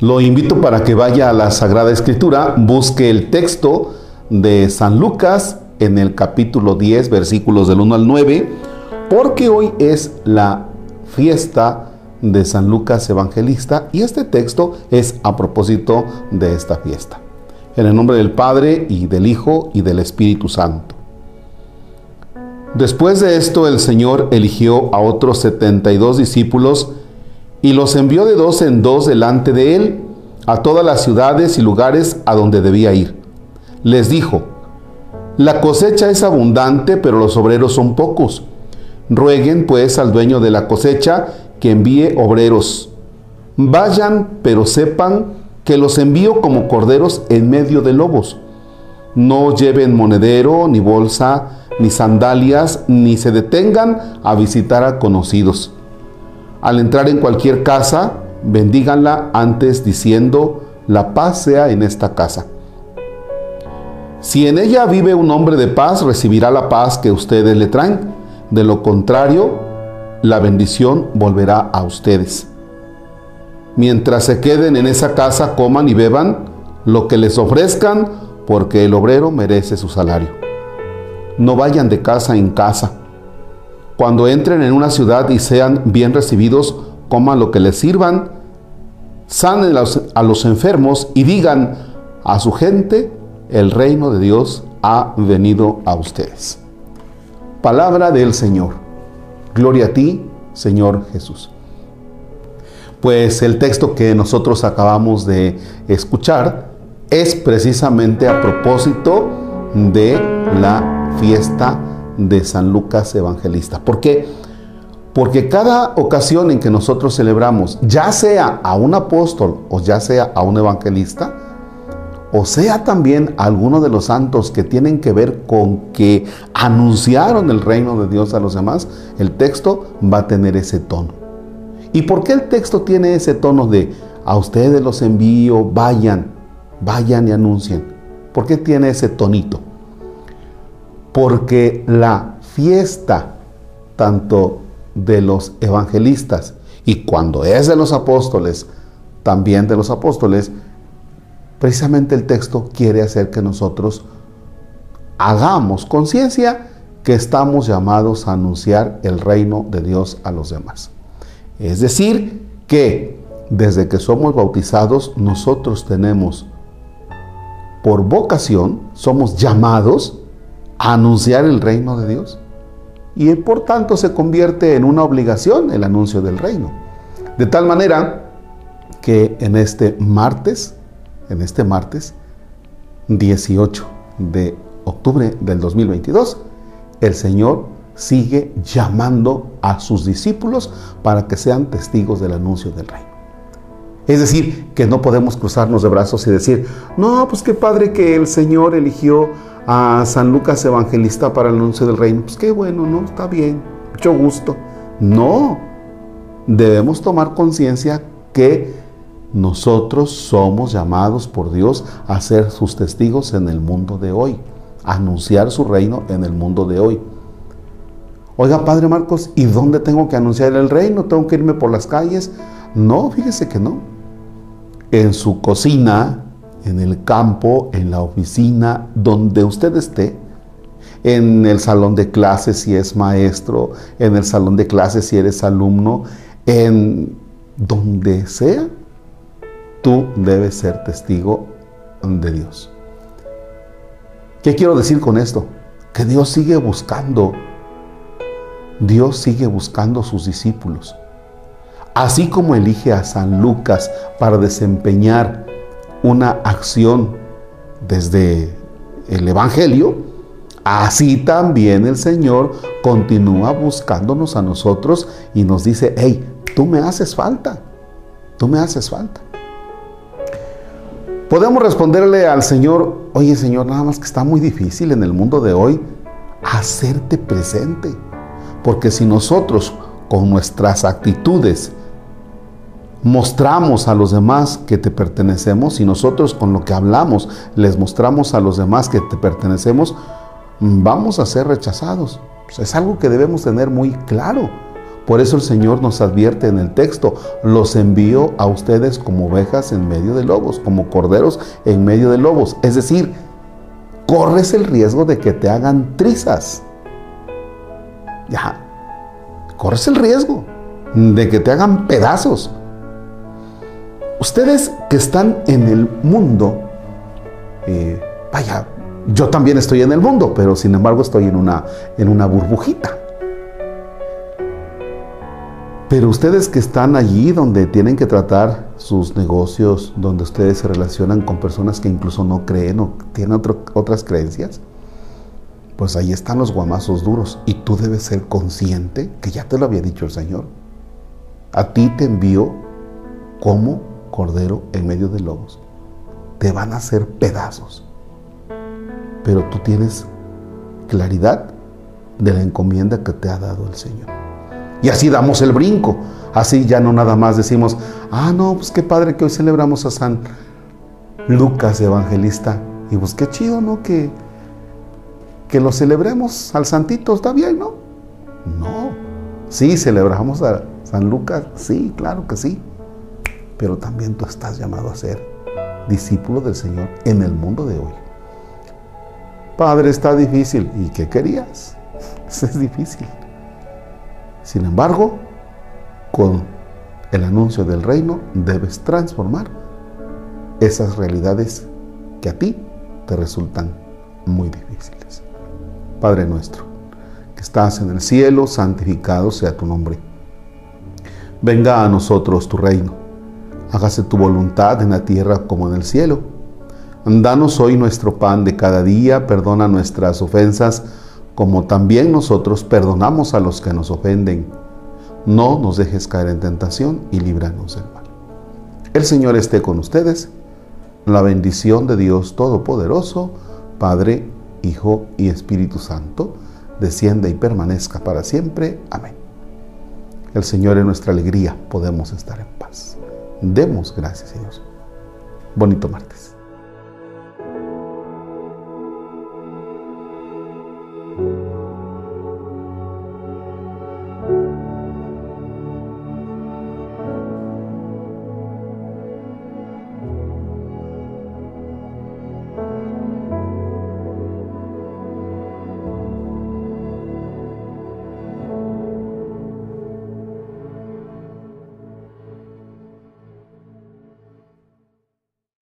Lo invito para que vaya a la Sagrada Escritura, busque el texto de San Lucas en el capítulo 10, versículos del 1 al 9, porque hoy es la fiesta de San Lucas Evangelista y este texto es a propósito de esta fiesta. En el nombre del Padre y del Hijo y del Espíritu Santo. Después de esto el Señor eligió a otros 72 discípulos y los envió de dos en dos delante de él a todas las ciudades y lugares a donde debía ir. Les dijo, la cosecha es abundante, pero los obreros son pocos. Rueguen pues al dueño de la cosecha que envíe obreros. Vayan, pero sepan que los envío como corderos en medio de lobos. No lleven monedero, ni bolsa, ni sandalias, ni se detengan a visitar a conocidos. Al entrar en cualquier casa, bendíganla antes diciendo, la paz sea en esta casa. Si en ella vive un hombre de paz, recibirá la paz que ustedes le traen. De lo contrario, la bendición volverá a ustedes. Mientras se queden en esa casa, coman y beban lo que les ofrezcan, porque el obrero merece su salario. No vayan de casa en casa. Cuando entren en una ciudad y sean bien recibidos, coman lo que les sirvan, sanen a los enfermos y digan a su gente, el reino de Dios ha venido a ustedes. Palabra del Señor. Gloria a ti, Señor Jesús. Pues el texto que nosotros acabamos de escuchar es precisamente a propósito de la fiesta de San Lucas Evangelista. ¿Por qué? Porque cada ocasión en que nosotros celebramos, ya sea a un apóstol o ya sea a un evangelista, o sea también alguno de los santos que tienen que ver con que anunciaron el reino de Dios a los demás, el texto va a tener ese tono. ¿Y por qué el texto tiene ese tono de a ustedes los envío, vayan, vayan y anuncien? ¿Por qué tiene ese tonito? Porque la fiesta, tanto de los evangelistas y cuando es de los apóstoles, también de los apóstoles, Precisamente el texto quiere hacer que nosotros hagamos conciencia que estamos llamados a anunciar el reino de Dios a los demás. Es decir, que desde que somos bautizados nosotros tenemos por vocación, somos llamados anunciar el reino de Dios. Y por tanto se convierte en una obligación el anuncio del reino. De tal manera que en este martes en este martes 18 de octubre del 2022, el Señor sigue llamando a sus discípulos para que sean testigos del anuncio del reino. Es decir, que no podemos cruzarnos de brazos y decir, no, pues qué padre que el Señor eligió a San Lucas Evangelista para el anuncio del reino. Pues qué bueno, ¿no? Está bien, mucho gusto. No, debemos tomar conciencia que nosotros somos llamados por Dios a ser sus testigos en el mundo de hoy, a anunciar su reino en el mundo de hoy. Oiga, Padre Marcos, ¿y dónde tengo que anunciar el reino? ¿Tengo que irme por las calles? No, fíjese que no. En su cocina, en el campo, en la oficina, donde usted esté, en el salón de clases si es maestro, en el salón de clases si eres alumno, en donde sea, tú debes ser testigo de Dios. ¿Qué quiero decir con esto? Que Dios sigue buscando, Dios sigue buscando sus discípulos. Así como elige a San Lucas para desempeñar una acción desde el Evangelio, así también el Señor continúa buscándonos a nosotros y nos dice, hey, tú me haces falta, tú me haces falta. Podemos responderle al Señor, oye Señor, nada más que está muy difícil en el mundo de hoy hacerte presente. Porque si nosotros con nuestras actitudes mostramos a los demás que te pertenecemos, y nosotros con lo que hablamos les mostramos a los demás que te pertenecemos, vamos a ser rechazados. es algo que debemos tener muy claro. Por eso el Señor nos advierte en el texto, los envío a ustedes como ovejas en medio de lobos, como corderos en medio de lobos. Es decir, corres el riesgo de que te hagan trizas. Ya, corres el riesgo de que te hagan pedazos. Ustedes que están en el mundo, eh, vaya, yo también estoy en el mundo, pero sin embargo estoy en una, en una burbujita. Pero ustedes que están allí donde tienen que tratar sus negocios, donde ustedes se relacionan con personas que incluso no creen o tienen otras creencias, pues ahí están los guamazos duros. Y tú debes ser consciente, que ya te lo había dicho el Señor. A ti te envío como cordero en medio de lobos. Te van a hacer pedazos. Pero tú tienes claridad de la encomienda que te ha dado el Señor. Y así damos el brinco. Así ya no nada más decimos, ah, no, pues qué padre que hoy celebramos a San Lucas Evangelista. Y pues qué chido, ¿no? Que, que lo celebremos al Santito, está bien, ¿no? No. Sí, celebramos a San Lucas, sí, claro que sí. Pero también tú estás llamado a ser discípulo del Señor en el mundo de hoy. Padre, está difícil. ¿Y qué querías? Es difícil. Sin embargo, con el anuncio del reino debes transformar esas realidades que a ti te resultan muy difíciles. Padre nuestro, que estás en el cielo, santificado sea tu nombre. Venga a nosotros tu reino. Hágase tu voluntad en la tierra como en el cielo. Danos hoy nuestro pan de cada día, perdona nuestras ofensas como también nosotros perdonamos a los que nos ofenden. No nos dejes caer en tentación y líbranos del mal. El Señor esté con ustedes. La bendición de Dios Todopoderoso, Padre, Hijo y Espíritu Santo, descienda y permanezca para siempre. Amén. El Señor es nuestra alegría, podemos estar en paz. Demos gracias a Dios. Bonito martes.